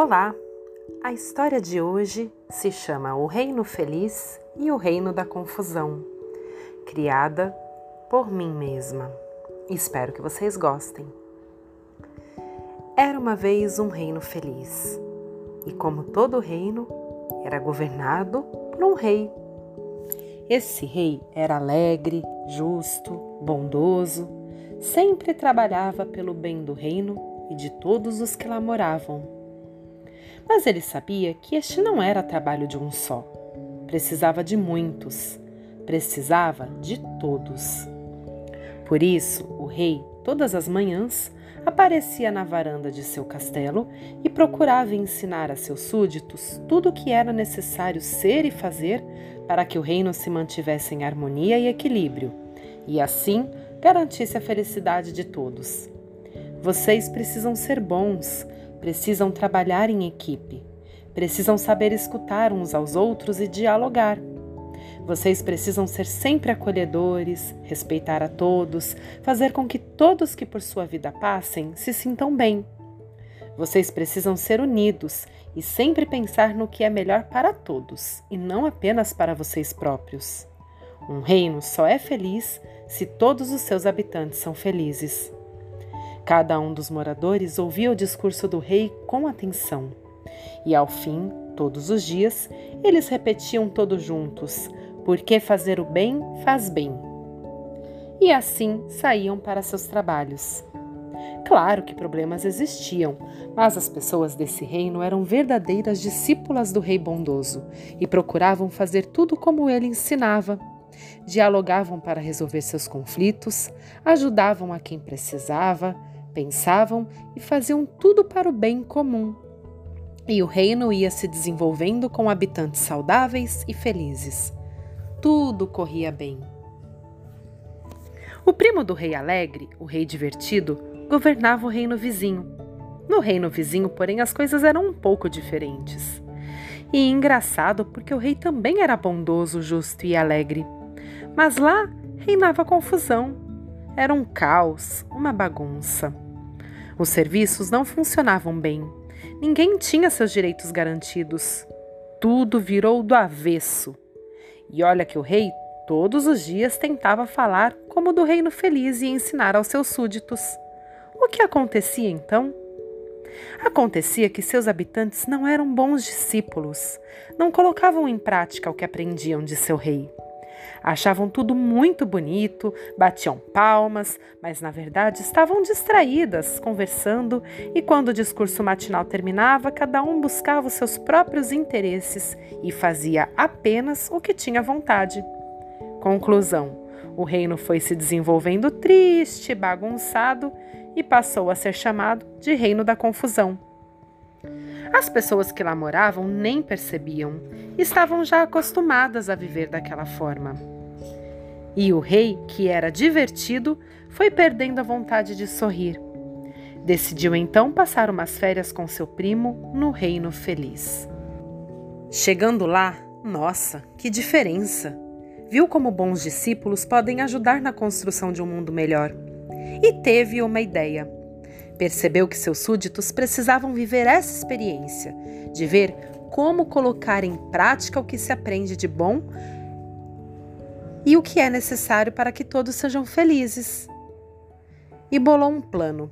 Olá! A história de hoje se chama O Reino Feliz e o Reino da Confusão, criada por mim mesma. Espero que vocês gostem. Era uma vez um reino feliz, e como todo reino, era governado por um rei. Esse rei era alegre, justo, bondoso, sempre trabalhava pelo bem do reino e de todos os que lá moravam mas ele sabia que este não era trabalho de um só. Precisava de muitos, precisava de todos. Por isso, o rei, todas as manhãs, aparecia na varanda de seu castelo e procurava ensinar a seus súditos tudo o que era necessário ser e fazer para que o reino se mantivesse em harmonia e equilíbrio, e assim garantisse a felicidade de todos. Vocês precisam ser bons, precisam trabalhar em equipe, precisam saber escutar uns aos outros e dialogar. Vocês precisam ser sempre acolhedores, respeitar a todos, fazer com que todos que por sua vida passem se sintam bem. Vocês precisam ser unidos e sempre pensar no que é melhor para todos e não apenas para vocês próprios. Um reino só é feliz se todos os seus habitantes são felizes. Cada um dos moradores ouvia o discurso do rei com atenção. E ao fim, todos os dias, eles repetiam todos juntos: Porque fazer o bem faz bem. E assim saíam para seus trabalhos. Claro que problemas existiam, mas as pessoas desse reino eram verdadeiras discípulas do rei bondoso e procuravam fazer tudo como ele ensinava. Dialogavam para resolver seus conflitos, ajudavam a quem precisava, pensavam e faziam tudo para o bem comum. E o reino ia se desenvolvendo com habitantes saudáveis e felizes. Tudo corria bem. O primo do rei alegre, o rei divertido, governava o reino vizinho. No reino vizinho, porém, as coisas eram um pouco diferentes. E engraçado porque o rei também era bondoso, justo e alegre. Mas lá reinava confusão. Era um caos, uma bagunça. Os serviços não funcionavam bem. Ninguém tinha seus direitos garantidos. Tudo virou do avesso. E olha que o rei todos os dias tentava falar como do reino feliz e ensinar aos seus súditos. O que acontecia então? Acontecia que seus habitantes não eram bons discípulos, não colocavam em prática o que aprendiam de seu rei. Achavam tudo muito bonito, batiam palmas, mas na verdade estavam distraídas, conversando, e quando o discurso matinal terminava, cada um buscava os seus próprios interesses e fazia apenas o que tinha vontade. Conclusão: o reino foi se desenvolvendo triste, bagunçado e passou a ser chamado de Reino da Confusão. As pessoas que lá moravam nem percebiam, estavam já acostumadas a viver daquela forma. E o rei, que era divertido, foi perdendo a vontade de sorrir. Decidiu então passar umas férias com seu primo no Reino Feliz. Chegando lá, nossa, que diferença! Viu como bons discípulos podem ajudar na construção de um mundo melhor. E teve uma ideia. Percebeu que seus súditos precisavam viver essa experiência, de ver como colocar em prática o que se aprende de bom e o que é necessário para que todos sejam felizes. E bolou um plano.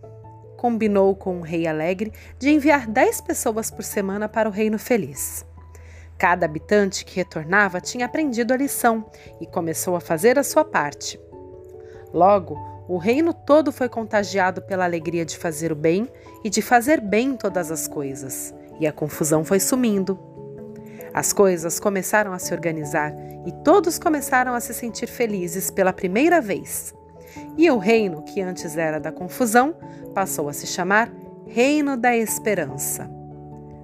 Combinou com o rei alegre de enviar 10 pessoas por semana para o reino feliz. Cada habitante que retornava tinha aprendido a lição e começou a fazer a sua parte. Logo, o reino todo foi contagiado pela alegria de fazer o bem e de fazer bem todas as coisas, e a confusão foi sumindo. As coisas começaram a se organizar e todos começaram a se sentir felizes pela primeira vez. E o reino, que antes era da confusão, passou a se chamar Reino da Esperança.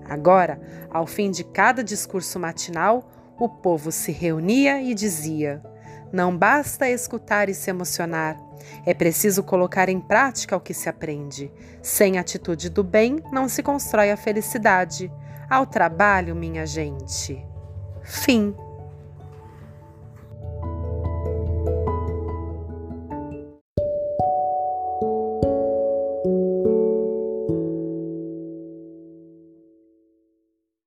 Agora, ao fim de cada discurso matinal, o povo se reunia e dizia: Não basta escutar e se emocionar, é preciso colocar em prática o que se aprende. Sem atitude do bem, não se constrói a felicidade. Ao trabalho, minha gente. Fim.